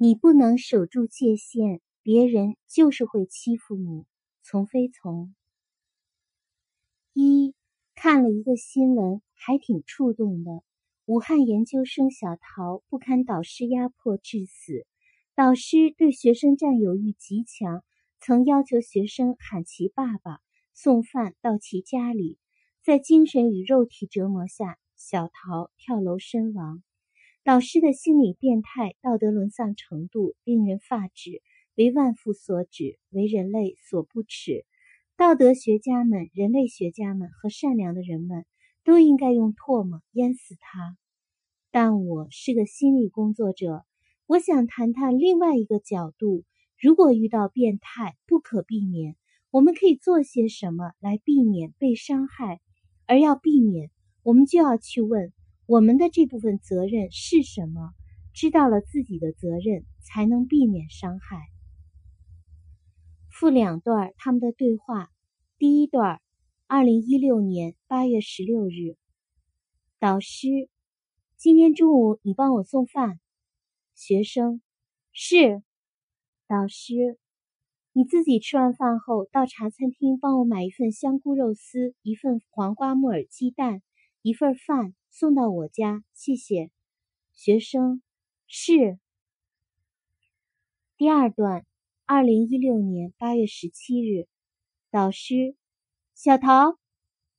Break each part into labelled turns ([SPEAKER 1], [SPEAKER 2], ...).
[SPEAKER 1] 你不能守住界限，别人就是会欺负你。从非从。一看了一个新闻，还挺触动的。武汉研究生小陶不堪导师压迫致死，导师对学生占有欲极强，曾要求学生喊其爸爸，送饭到其家里。在精神与肉体折磨下，小陶跳楼身亡。老师的心理变态、道德沦丧程度令人发指。为万夫所指，为人类所不齿。道德学家们、人类学家们和善良的人们都应该用唾沫淹死他。但我是个心理工作者，我想谈谈另外一个角度：如果遇到变态，不可避免，我们可以做些什么来避免被伤害？而要避免，我们就要去问我们的这部分责任是什么。知道了自己的责任，才能避免伤害。附两段他们的对话。第一段，二零一六年八月十六日，导师，今天中午你帮我送饭。学生，是。导师，你自己吃完饭后到茶餐厅帮我买一份香菇肉丝，一份黄瓜木耳鸡蛋，一份饭送到我家，谢谢。学生，是。第二段。二零一六年八月十七日，导师小陶，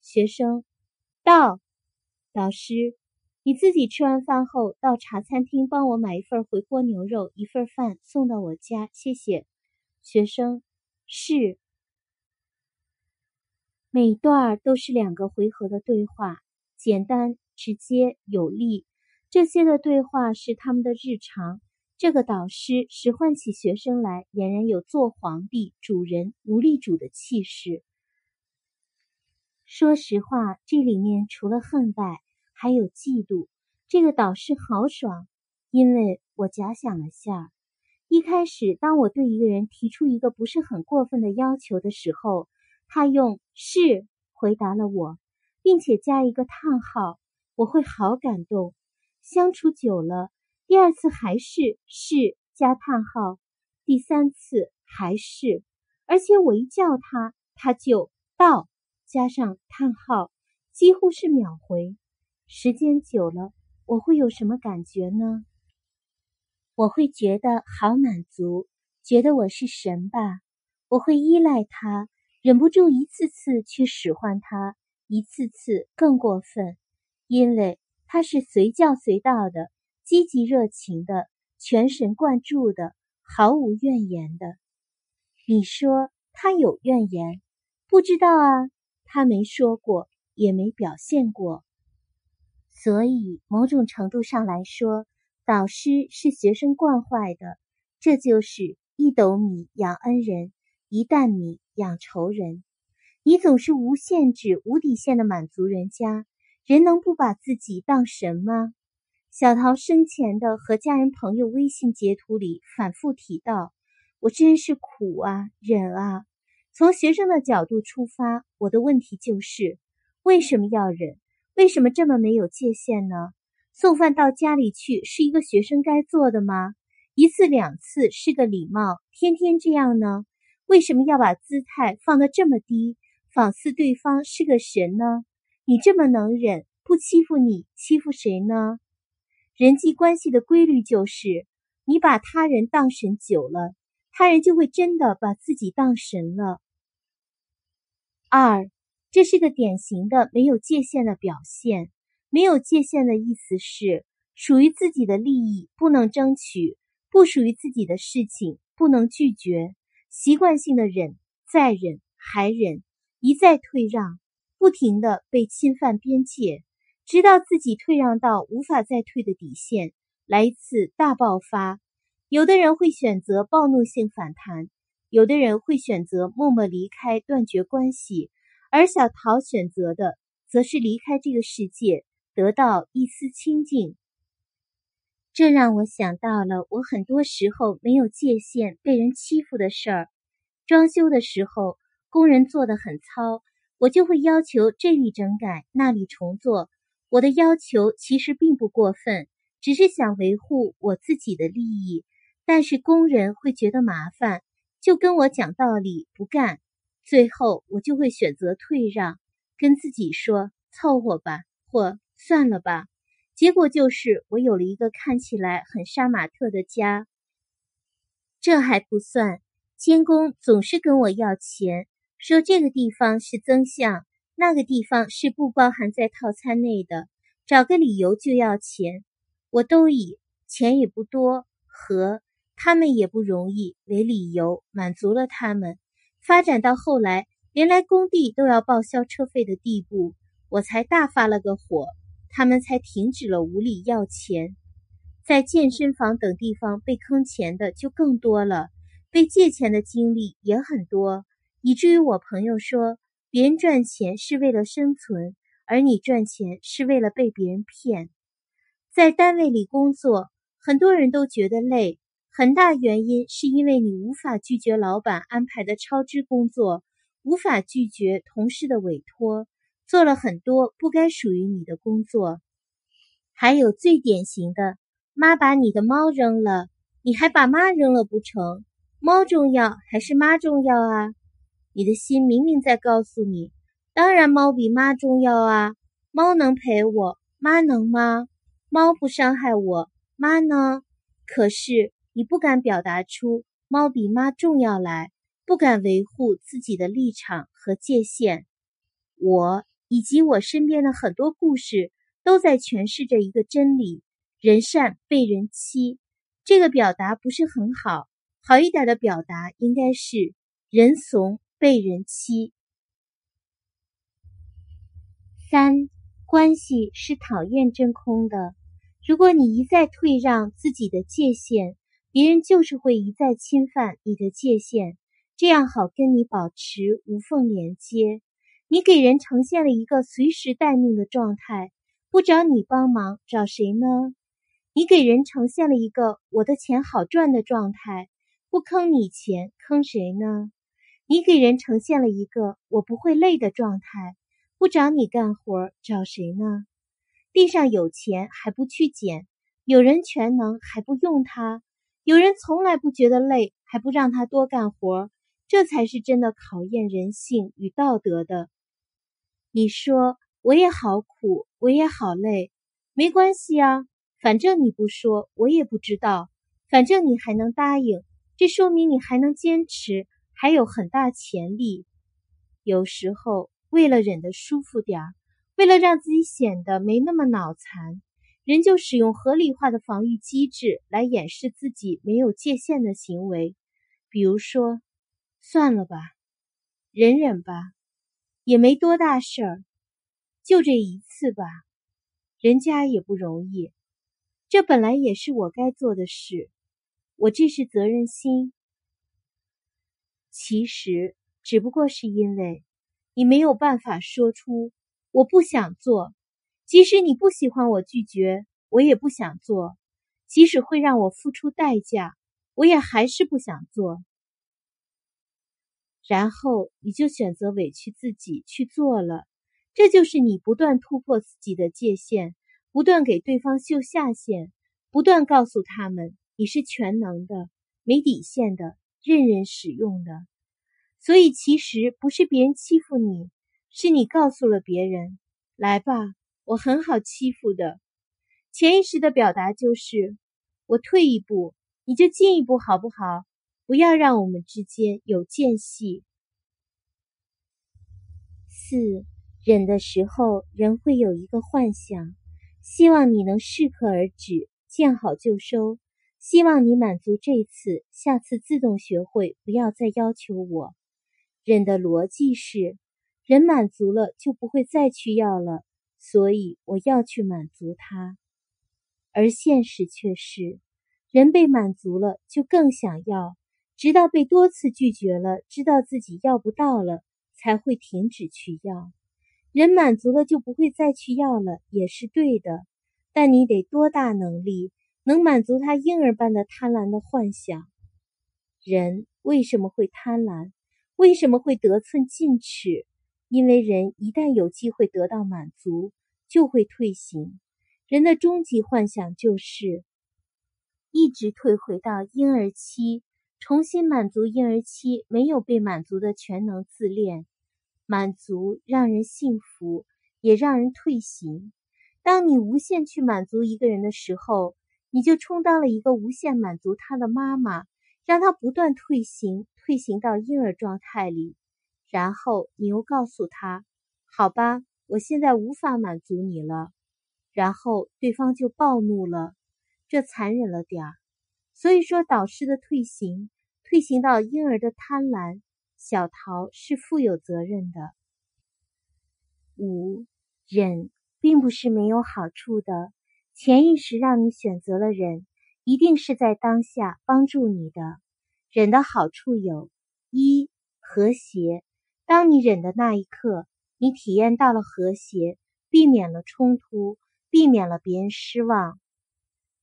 [SPEAKER 1] 学生到，导师你自己吃完饭后到茶餐厅帮我买一份回锅牛肉，一份饭送到我家，谢谢。学生是。每段都是两个回合的对话，简单、直接、有力。这些的对话是他们的日常。这个导师使唤起学生来，俨然有做皇帝、主人、奴隶主的气势。说实话，这里面除了恨外，还有嫉妒。这个导师豪爽，因为我假想了下，一开始当我对一个人提出一个不是很过分的要求的时候，他用“是”回答了我，并且加一个叹号，我会好感动。相处久了。第二次还是是加叹号，第三次还是，而且我一叫他，他就到加上叹号，几乎是秒回。时间久了，我会有什么感觉呢？我会觉得好满足，觉得我是神吧。我会依赖他，忍不住一次次去使唤他，一次次更过分，因为他是随叫随到的。积极热情的，全神贯注的，毫无怨言的。你说他有怨言？不知道啊，他没说过，也没表现过。所以某种程度上来说，导师是学生惯坏的。这就是一斗米养恩人，一担米养仇人。你总是无限制、无底线的满足人家，人能不把自己当神吗？小桃生前的和家人朋友微信截图里反复提到：“我真是苦啊，忍啊。”从学生的角度出发，我的问题就是：为什么要忍？为什么这么没有界限呢？送饭到家里去是一个学生该做的吗？一次两次是个礼貌，天天这样呢？为什么要把姿态放得这么低，仿似对方是个神呢？你这么能忍，不欺负你，欺负谁呢？人际关系的规律就是，你把他人当神久了，他人就会真的把自己当神了。二，这是个典型的没有界限的表现。没有界限的意思是，属于自己的利益不能争取，不属于自己的事情不能拒绝，习惯性的忍，再忍，还忍，一再退让，不停的被侵犯边界。直到自己退让到无法再退的底线，来一次大爆发。有的人会选择暴怒性反弹，有的人会选择默默离开，断绝关系。而小桃选择的，则是离开这个世界，得到一丝清净。这让我想到了我很多时候没有界限被人欺负的事儿。装修的时候，工人做的很糙，我就会要求这里整改，那里重做。我的要求其实并不过分，只是想维护我自己的利益。但是工人会觉得麻烦，就跟我讲道理不干，最后我就会选择退让，跟自己说凑合吧，或算了吧。结果就是我有了一个看起来很杀马特的家。这还不算，监工总是跟我要钱，说这个地方是增项，那个地方是不包含在套餐内的，找个理由就要钱。我都以钱也不多和。他们也不容易为理由满足了他们，发展到后来连来工地都要报销车费的地步，我才大发了个火，他们才停止了无理要钱。在健身房等地方被坑钱的就更多了，被借钱的经历也很多，以至于我朋友说，别人赚钱是为了生存，而你赚钱是为了被别人骗。在单位里工作，很多人都觉得累。很大原因是因为你无法拒绝老板安排的超支工作，无法拒绝同事的委托，做了很多不该属于你的工作。还有最典型的，妈把你的猫扔了，你还把妈扔了不成？猫重要还是妈重要啊？你的心明明在告诉你，当然猫比妈重要啊。猫能陪我，妈能吗？猫不伤害我，妈呢？可是。你不敢表达出猫比妈重要来，不敢维护自己的立场和界限。我以及我身边的很多故事都在诠释着一个真理：人善被人欺。这个表达不是很好，好一点的表达应该是人怂被人欺。三，关系是讨厌真空的。如果你一再退让自己的界限，别人就是会一再侵犯你的界限，这样好跟你保持无缝连接。你给人呈现了一个随时待命的状态，不找你帮忙找谁呢？你给人呈现了一个我的钱好赚的状态，不坑你钱坑谁呢？你给人呈现了一个我不会累的状态，不找你干活找谁呢？地上有钱还不去捡，有人全能还不用他。有人从来不觉得累，还不让他多干活，这才是真的考验人性与道德的。你说我也好苦，我也好累，没关系啊，反正你不说，我也不知道。反正你还能答应，这说明你还能坚持，还有很大潜力。有时候为了忍得舒服点儿，为了让自己显得没那么脑残。人就使用合理化的防御机制来掩饰自己没有界限的行为，比如说，算了吧，忍忍吧，也没多大事儿，就这一次吧，人家也不容易，这本来也是我该做的事，我这是责任心。其实只不过是因为你没有办法说出我不想做。即使你不喜欢我拒绝，我也不想做；即使会让我付出代价，我也还是不想做。然后你就选择委屈自己去做了，这就是你不断突破自己的界限，不断给对方秀下限，不断告诉他们你是全能的、没底线的、任人使用的。所以其实不是别人欺负你，是你告诉了别人：“来吧。”我很好欺负的，潜意识的表达就是：我退一步，你就进一步，好不好？不要让我们之间有间隙。四忍的时候，人会有一个幻想，希望你能适可而止，见好就收。希望你满足这次，下次自动学会，不要再要求我。忍的逻辑是：人满足了，就不会再去要了。所以我要去满足他，而现实却是，人被满足了就更想要，直到被多次拒绝了，知道自己要不到了，才会停止去要。人满足了就不会再去要了，也是对的。但你得多大能力，能满足他婴儿般的贪婪的幻想？人为什么会贪婪？为什么会得寸进尺？因为人一旦有机会得到满足，就会退行。人的终极幻想就是：一直退回到婴儿期，重新满足婴儿期没有被满足的全能自恋。满足让人幸福，也让人退行。当你无限去满足一个人的时候，你就充当了一个无限满足他的妈妈，让他不断退行，退行到婴儿状态里。然后你又告诉他：“好吧，我现在无法满足你了。”然后对方就暴怒了，这残忍了点儿。所以说，导师的退行，退行到婴儿的贪婪，小桃是负有责任的。五忍并不是没有好处的，潜意识让你选择了忍，一定是在当下帮助你的。忍的好处有：一和谐。当你忍的那一刻，你体验到了和谐，避免了冲突，避免了别人失望。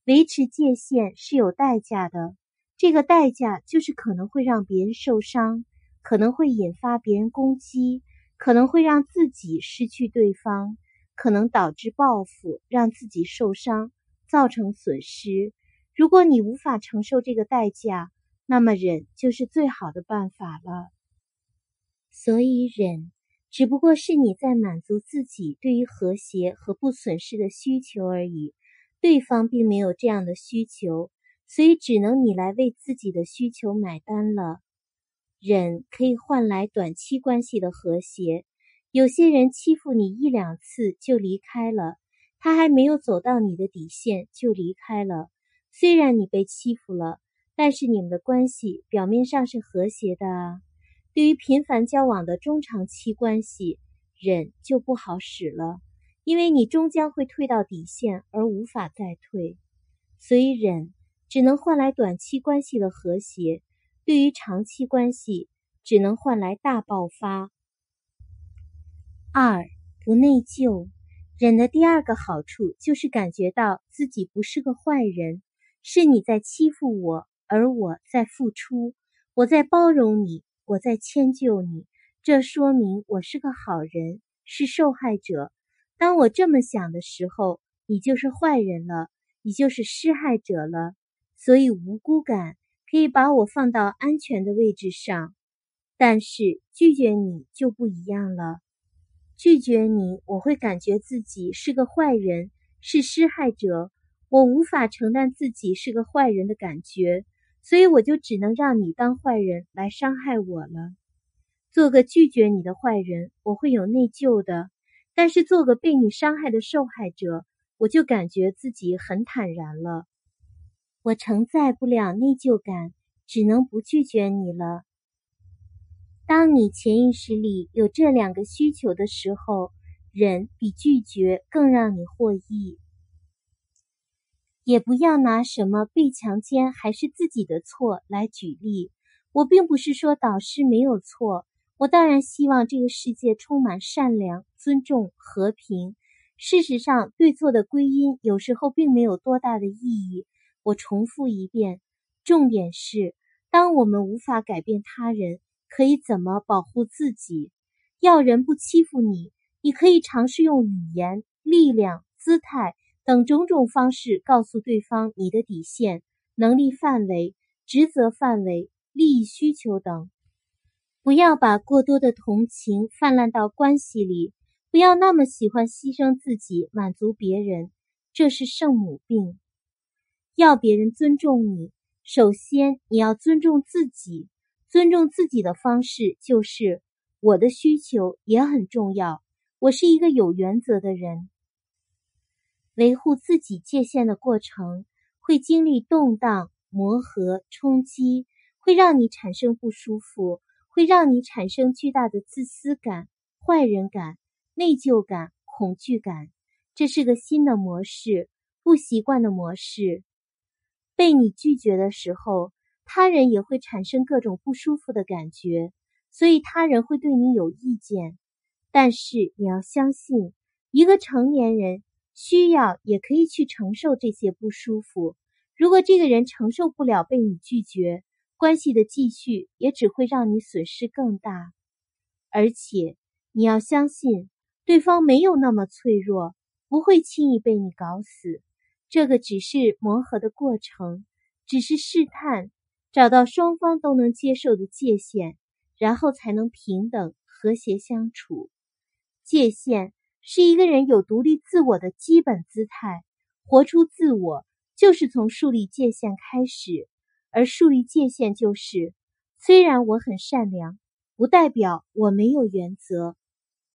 [SPEAKER 1] 维持界限是有代价的，这个代价就是可能会让别人受伤，可能会引发别人攻击，可能会让自己失去对方，可能导致报复，让自己受伤，造成损失。如果你无法承受这个代价，那么忍就是最好的办法了。所以忍，只不过是你在满足自己对于和谐和不损失的需求而已。对方并没有这样的需求，所以只能你来为自己的需求买单了。忍可以换来短期关系的和谐。有些人欺负你一两次就离开了，他还没有走到你的底线就离开了。虽然你被欺负了，但是你们的关系表面上是和谐的啊。对于频繁交往的中长期关系，忍就不好使了，因为你终将会退到底线而无法再退，所以忍只能换来短期关系的和谐，对于长期关系只能换来大爆发。二不内疚，忍的第二个好处就是感觉到自己不是个坏人，是你在欺负我，而我在付出，我在包容你。我在迁就你，这说明我是个好人，是受害者。当我这么想的时候，你就是坏人了，你就是施害者了。所以无辜感可以把我放到安全的位置上，但是拒绝你就不一样了。拒绝你，我会感觉自己是个坏人，是施害者，我无法承担自己是个坏人的感觉。所以我就只能让你当坏人来伤害我了，做个拒绝你的坏人，我会有内疚的；但是做个被你伤害的受害者，我就感觉自己很坦然了。我承载不了内疚感，只能不拒绝你了。当你潜意识里有这两个需求的时候，忍比拒绝更让你获益。也不要拿什么被强奸还是自己的错来举例。我并不是说导师没有错，我当然希望这个世界充满善良、尊重、和平。事实上，对错的归因有时候并没有多大的意义。我重复一遍，重点是：当我们无法改变他人，可以怎么保护自己？要人不欺负你，你可以尝试用语言、力量、姿态。等种种方式告诉对方你的底线、能力范围、职责范围、利益需求等。不要把过多的同情泛滥到关系里，不要那么喜欢牺牲自己满足别人，这是圣母病。要别人尊重你，首先你要尊重自己。尊重自己的方式就是我的需求也很重要。我是一个有原则的人。维护自己界限的过程会经历动荡、磨合、冲击，会让你产生不舒服，会让你产生巨大的自私感、坏人感、内疚感、恐惧感。这是个新的模式，不习惯的模式。被你拒绝的时候，他人也会产生各种不舒服的感觉，所以他人会对你有意见。但是你要相信，一个成年人。需要也可以去承受这些不舒服。如果这个人承受不了被你拒绝，关系的继续也只会让你损失更大。而且你要相信，对方没有那么脆弱，不会轻易被你搞死。这个只是磨合的过程，只是试探，找到双方都能接受的界限，然后才能平等和谐相处。界限是一个人有独立自我的基本姿态。活出自我，就是从树立界限开始。而树立界限，就是虽然我很善良，不代表我没有原则。